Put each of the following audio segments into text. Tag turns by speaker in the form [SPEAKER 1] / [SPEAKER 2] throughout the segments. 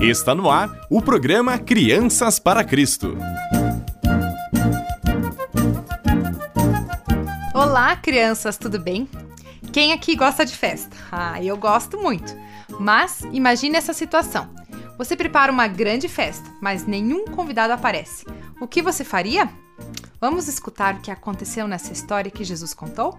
[SPEAKER 1] Está no ar o programa Crianças para Cristo.
[SPEAKER 2] Olá, crianças, tudo bem? Quem aqui gosta de festa? Ah, eu gosto muito. Mas imagine essa situação. Você prepara uma grande festa, mas nenhum convidado aparece. O que você faria? Vamos escutar o que aconteceu nessa história que Jesus contou?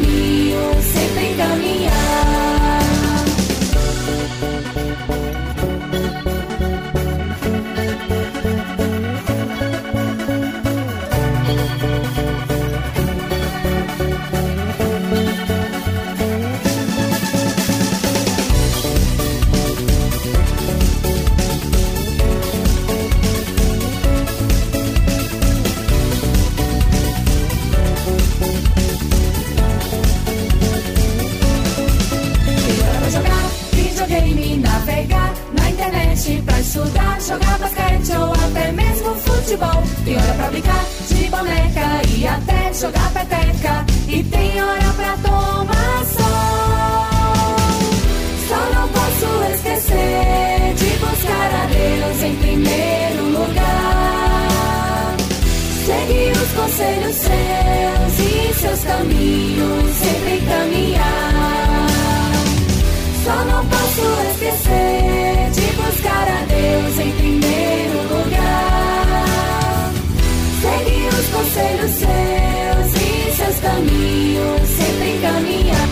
[SPEAKER 3] You. futebol. Tem hora pra brincar de boneca e até jogar peteca. E tem hora pra tomar sol. Só não posso esquecer de buscar a Deus em primeiro lugar. Seguir os conselhos seus e seus caminhos sempre caminhar. sempre caminhar.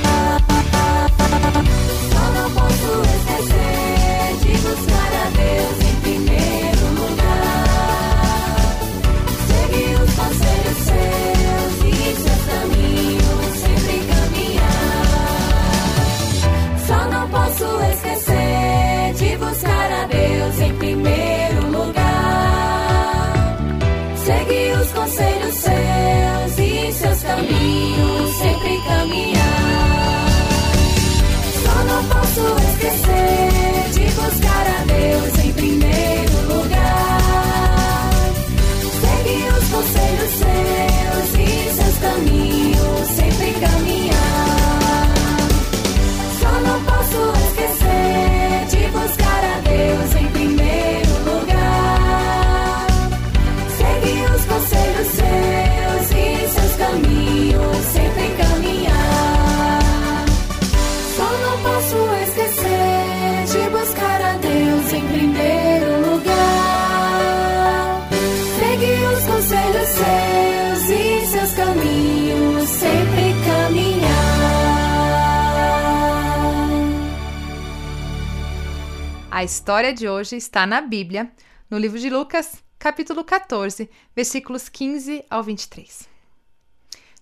[SPEAKER 2] História de hoje está na Bíblia, no livro de Lucas, capítulo 14, versículos 15 ao 23.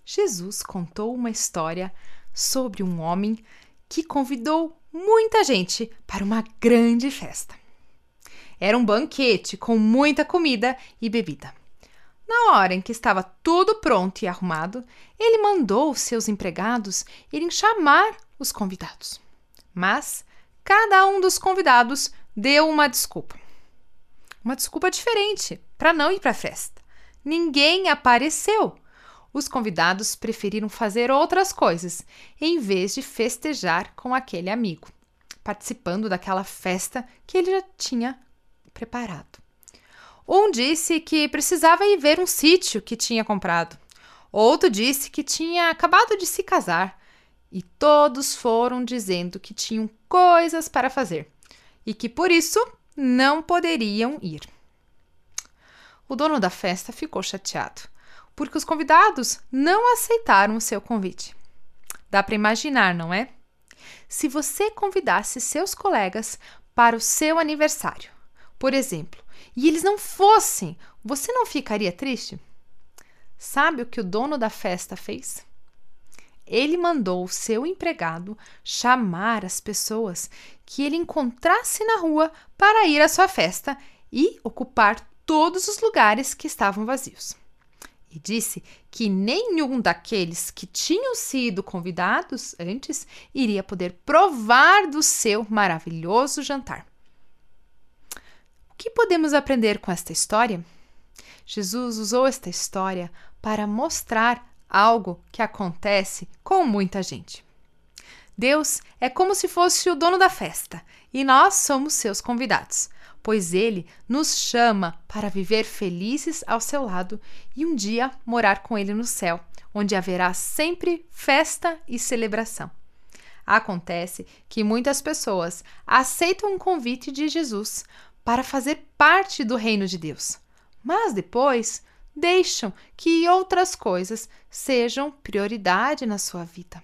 [SPEAKER 2] Jesus contou uma história sobre um homem que convidou muita gente para uma grande festa. Era um banquete com muita comida e bebida. Na hora em que estava tudo pronto e arrumado, ele mandou seus empregados irem chamar os convidados. Mas cada um dos convidados deu uma desculpa. Uma desculpa diferente para não ir para a festa. Ninguém apareceu. Os convidados preferiram fazer outras coisas em vez de festejar com aquele amigo, participando daquela festa que ele já tinha preparado. Um disse que precisava ir ver um sítio que tinha comprado. Outro disse que tinha acabado de se casar. E todos foram dizendo que tinham coisas para fazer e que por isso não poderiam ir. O dono da festa ficou chateado, porque os convidados não aceitaram o seu convite. Dá para imaginar, não é? Se você convidasse seus colegas para o seu aniversário, por exemplo, e eles não fossem, você não ficaria triste? Sabe o que o dono da festa fez? Ele mandou seu empregado chamar as pessoas que ele encontrasse na rua para ir à sua festa e ocupar todos os lugares que estavam vazios. E disse que nenhum daqueles que tinham sido convidados antes iria poder provar do seu maravilhoso jantar. O que podemos aprender com esta história? Jesus usou esta história para mostrar algo que acontece com muita gente. Deus é como se fosse o dono da festa e nós somos seus convidados, pois ele nos chama para viver felizes ao seu lado e um dia morar com ele no céu, onde haverá sempre festa e celebração. Acontece que muitas pessoas aceitam o convite de Jesus para fazer parte do reino de Deus, mas depois deixam que outras coisas sejam prioridade na sua vida.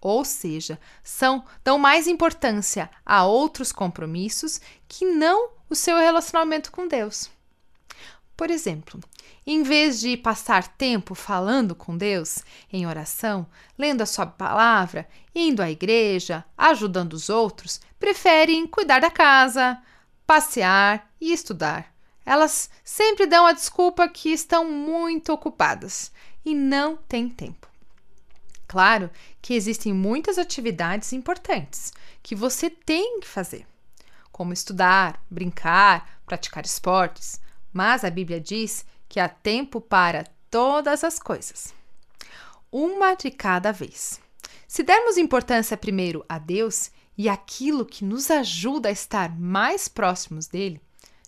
[SPEAKER 2] Ou seja, são dão mais importância a outros compromissos que não o seu relacionamento com Deus. Por exemplo, em vez de passar tempo falando com Deus em oração, lendo a sua palavra, indo à igreja, ajudando os outros, preferem cuidar da casa, passear e estudar. Elas sempre dão a desculpa que estão muito ocupadas e não têm tempo. Claro que existem muitas atividades importantes que você tem que fazer, como estudar, brincar, praticar esportes, mas a Bíblia diz que há tempo para todas as coisas. Uma de cada vez. Se dermos importância primeiro a Deus e aquilo que nos ajuda a estar mais próximos dele,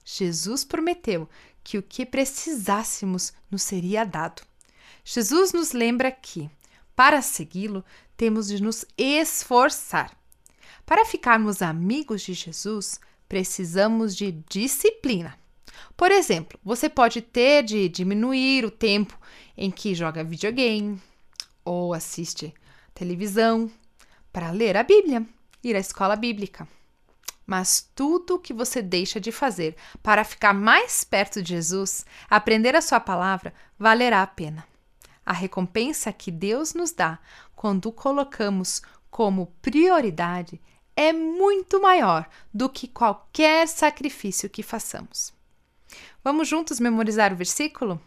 [SPEAKER 2] Jesus prometeu que o que precisássemos nos seria dado. Jesus nos lembra que, para segui-lo, temos de nos esforçar. Para ficarmos amigos de Jesus, precisamos de disciplina. Por exemplo, você pode ter de diminuir o tempo em que joga videogame ou assiste televisão para ler a Bíblia, ir à escola bíblica. Mas tudo o que você deixa de fazer para ficar mais perto de Jesus, aprender a sua palavra, valerá a pena. A recompensa que Deus nos dá quando o colocamos como prioridade é muito maior do que qualquer sacrifício que façamos. Vamos juntos memorizar o versículo?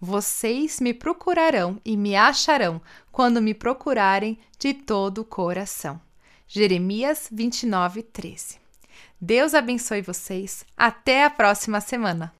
[SPEAKER 2] Vocês me procurarão e me acharão quando me procurarem de todo o coração. Jeremias 29, 13. Deus abençoe vocês. Até a próxima semana.